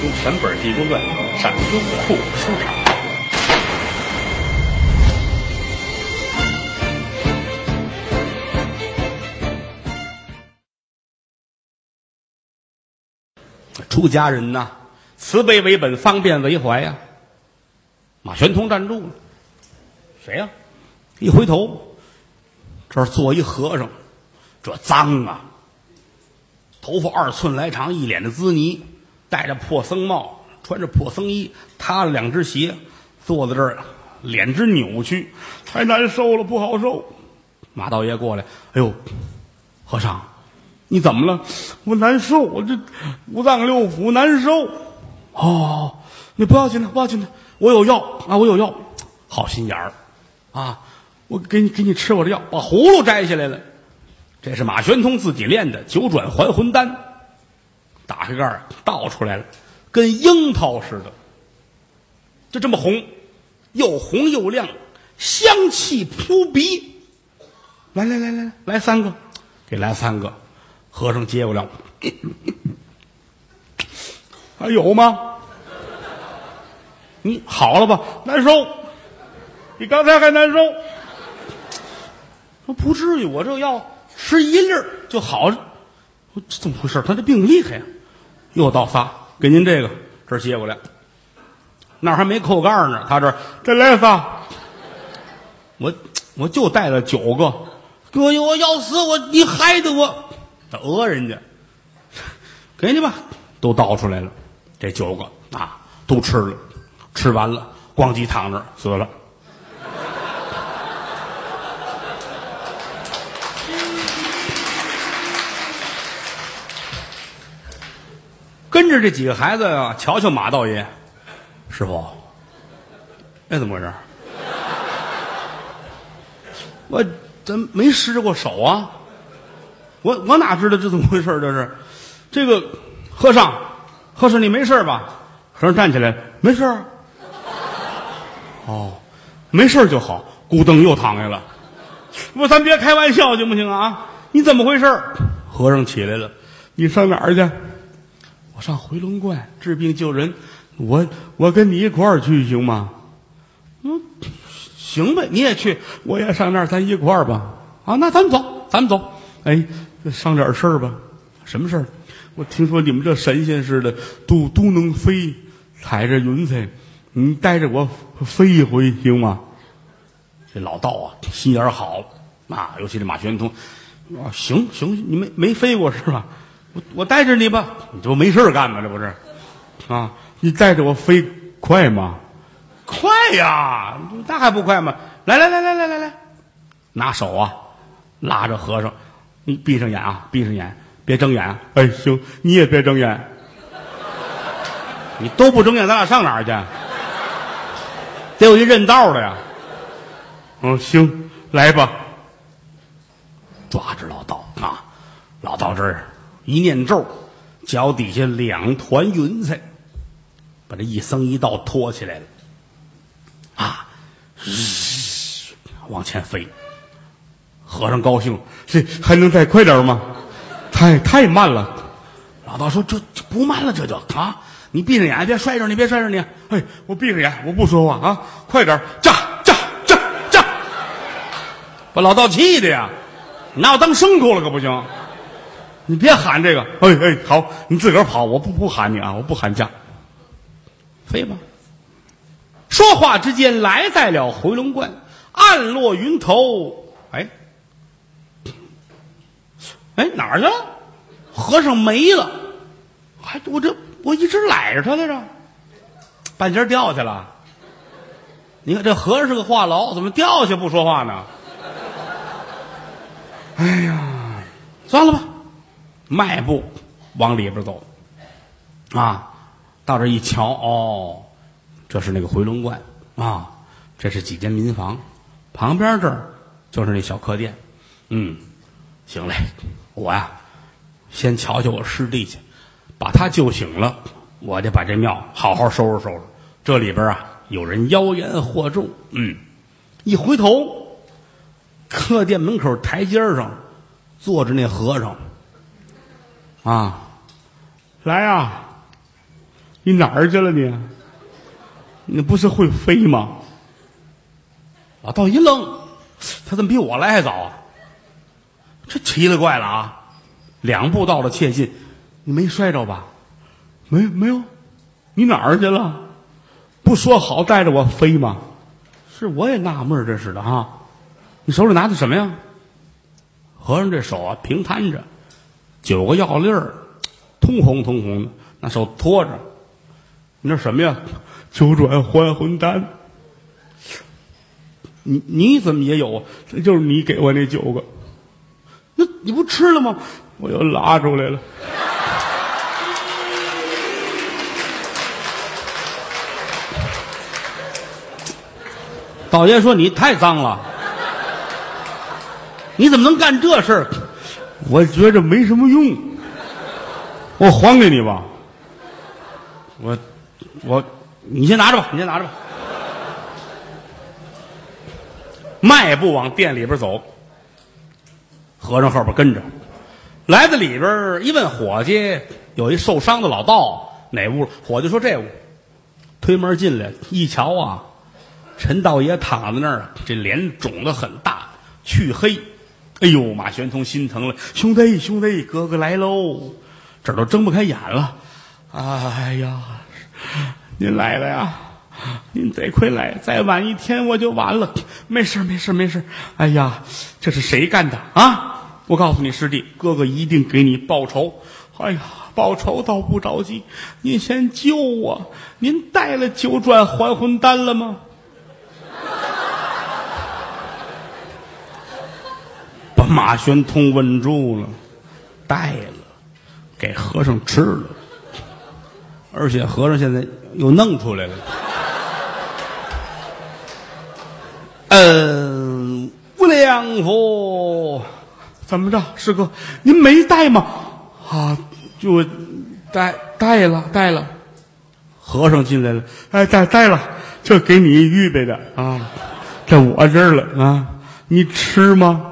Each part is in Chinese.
兄全本《地宫传》上优酷书场。出家人呐，慈悲为本，方便为怀呀、马玄通站住了，谁呀、一回头，这儿坐一和尚，这脏啊！头发二寸来长，一脸的滋泥，戴着破僧帽，穿着破僧衣，塌了两只鞋，坐在这儿，脸直扭曲，太难受了，不好受。马道爷过来，哎呦，和尚，你怎么了？我难受，我这五脏六腑难受。哦，你不要紧的，不要紧的，我有药啊，我有药，好心眼儿啊，我给你给你吃我的药，把葫芦摘下来了。这是马玄通自己炼的九转还魂丹，打开盖儿倒出来了，跟樱桃似的，就这么红，又红又亮，香气扑鼻。来来来来来三个，给来三个，和尚接过来，还有吗？你好了吧？难受，比刚才还难受。说不至于，我这药吃一粒儿就好。了这怎么回事？他这病厉害呀、又倒仨，给您这个这接过来，那还没扣盖呢，他这儿。再来仨。我我就带了九个，哥我要死我，你害得我，他讹人家，给你吧，都倒出来了，这九个啊都吃了，吃完了咣叽躺那儿死了。着这几个孩子啊，瞧瞧马道爷，师傅，那怎么回事？我真没失过手啊！我我哪知道这怎么回事？这是这个和尚，和尚你没事吧？和尚站起来，没事。哦，没事就好。咕噔又躺下了。我咱别开玩笑行不行啊？你怎么回事？和尚起来了，你上哪儿去？上回龙观治病救人，我我跟你一块儿去行吗？嗯，行呗，你也去，我也上那儿，咱一块儿吧。啊，那咱们走，咱们走。哎，商点事儿吧。什么事儿？我听说你们这神仙似的，都都能飞，踩着云彩，你带着我飞一回行吗？这老道啊，心眼好啊，尤其这马玄通，啊，行行，你没没飞过是吧？我我带着你吧，你这不没事干吗？这不是，啊，你带着我飞快吗？快呀，那还不快吗？来来来来来来来，拿手啊，拉着和尚，你闭上眼啊，闭上眼，别睁眼啊。哎，行，你也别睁眼，你都不睁眼，咱俩上哪儿去？得有一认道的呀。嗯，行，来吧。抓着老道啊，老道这儿一念咒，脚底下两团云彩，把这一僧一道托起来了，啊，往前飞。和尚高兴，这还能再快点吗？太太慢了。老道说：“这这不慢了，这就啊！你闭上眼，别摔着你，别摔着你。哎，我闭上眼，我不说话啊，快点，炸炸炸炸！把老道气的呀，拿我当牲口了可不行。你别喊这个，哎哎，好，你自个儿跑，我不不喊你啊，我不喊价。飞吧。说话之间，来在了回龙观，暗落云头。哎，哎，哪儿去了？和尚没了。还我这我一直赖着他来着，半截掉下了。你看这和尚是个话痨，怎么掉下不说话呢？哎呀，算了吧，迈步往里边走。啊，到这一瞧，哦，这是那个回龙观啊，这是几间民房，旁边这儿就是那小客店。嗯，行嘞，我呀，先瞧瞧我师弟去，把他救醒了，我得把这庙好好收拾收拾。这里边啊，有人妖言惑众。嗯，一回头，客店门口台阶上坐着那和尚。啊，来呀、你哪儿去了你？你不是会飞吗？老道一愣，他怎么比我来还早啊？这奇了怪了啊！两步到了切近，你没摔着吧？没没有？你哪儿去了？不说好带着我飞吗？是我也纳闷这是的哈。你手里拿的什么呀？和尚这手啊平摊着，九个药粒儿，通红通红的，那手托着。你那什么呀？九转还魂丹。你你怎么也有啊？这就是你给我那九个。那你不吃了吗？我又拉出来了。道爷说你太脏了，你怎么能干这事儿？我觉着没什么用，我还给你吧。我我你先拿着吧，你先拿着吧。迈步往店里边走，和尚后边跟着，来到里边一问伙计，有一受伤的老道哪屋？伙计说这屋。推门进来一瞧啊，陈道爷躺在那儿，这脸肿得很大，黢黑。哎呦，马玄通心疼了，兄弟兄弟，哥哥来喽，这都睁不开眼了。哎呀，您来了呀！您得亏来，再晚一天我就完了。没事没事没事。哎呀，这是谁干的啊？我告诉你师弟，哥哥一定给你报仇。哎呀，报仇倒不着急，您先救我。您带了九转还魂丹了吗？马玄通稳住了，带了，给和尚吃了，而且和尚现在又弄出来了。嗯，无量佛，怎么着，师哥，您没带吗？啊，就带带了，带了。和尚进来了，哎，带带了，这给你预备的啊，在我这儿了啊，你吃吗？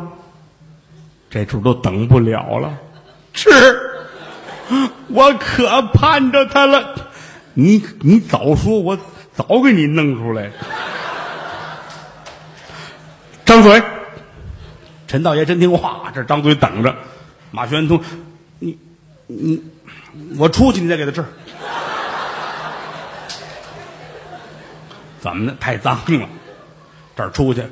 这主都等不了了，吃，我可盼着他了。你你早说，我早给你弄出来。张嘴，陈道爷真听话，这张嘴等着。马玄通，你你，我出去，你再给他吃。怎么的？太脏了，这儿出去。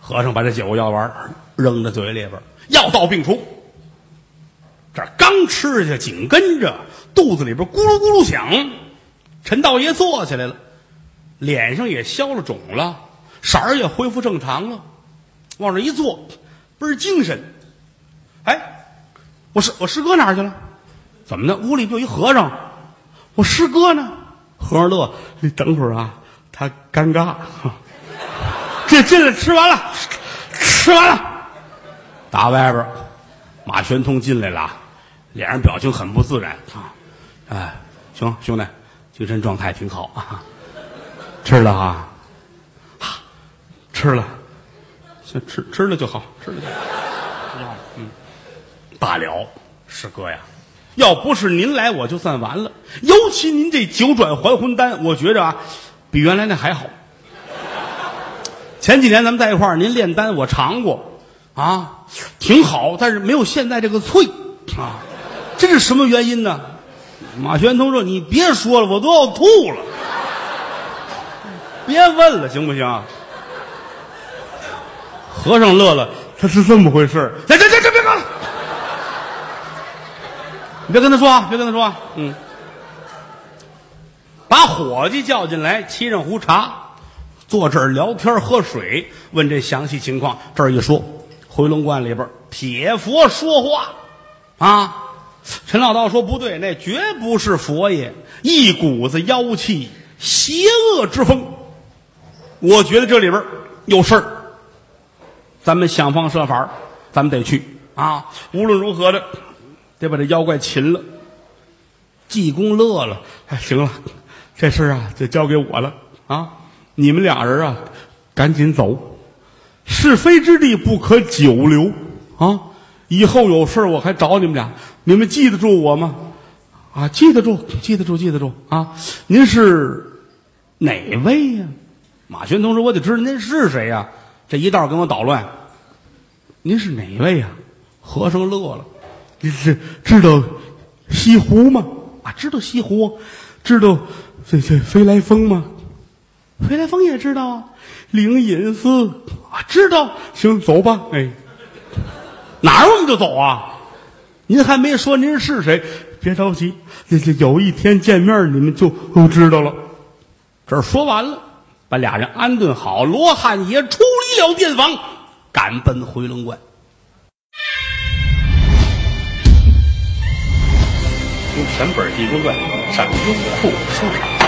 和尚把这九个药丸扔在嘴里边，药到病除。这刚吃下，紧跟着肚子里边咕噜咕噜响。陈道爷坐起来了，脸上也消了肿了，色儿也恢复正常了。往这一坐，倍儿精神。哎，我师我师哥哪儿去了？怎么的？屋里就一和尚？我师哥呢？和尚乐，你等会儿啊，他尴尬。这进来吃完了，吃完了。打外边，马玄通进来了，脸上表情很不自然啊。哎，行，兄弟，精神状态挺好啊。吃了啊，吃了。先吃吃了就好，吃了就好。嗯，罢了，师哥呀，要不是您来，我就算完了。尤其您这九转还魂丹，我觉着啊，比原来那还好。前几年咱们在一块儿，您炼丹我尝过，啊，挺好，但是没有现在这个脆啊。这是什么原因呢？马玄通说：“你别说了，我都要吐了。别问了，行不行？”和尚乐了，他是这么回事这这这这别干了，你别跟他说啊，别跟他说啊。嗯，把伙计叫进来，沏上壶茶，坐这儿聊天喝水，问这详细情况。这儿一说，回龙观里边铁佛说话啊。陈老道说不对，那绝不是佛爷，一股子妖气，邪恶之风。我觉得这里边有事儿。咱们想方设法咱们得去啊！无论如何的，得把这妖怪擒了。济公乐了，哎，行了，这事啊就交给我了啊！你们俩人啊，赶紧走，是非之地不可久留啊！以后有事我还找你们俩，你们记得住我吗？啊，记得住，记得住，记得住啊！您是哪位呀？马群同志，我得知道您是谁呀？这一道跟我捣乱。您是哪位呀？和尚乐了，你是知道西湖吗？啊，知道西湖，知道这这飞来峰吗？飞来峰也知道啊。灵隐寺啊，知道。行，走吧。哎，哪儿我们就走啊？您还没说您是谁？别着急，这这有一天见面，你们就都知道了。这说完了，把俩人安顿好，罗汉爷出离了殿房，赶奔回龙观。用全本《地中传》上优酷书场。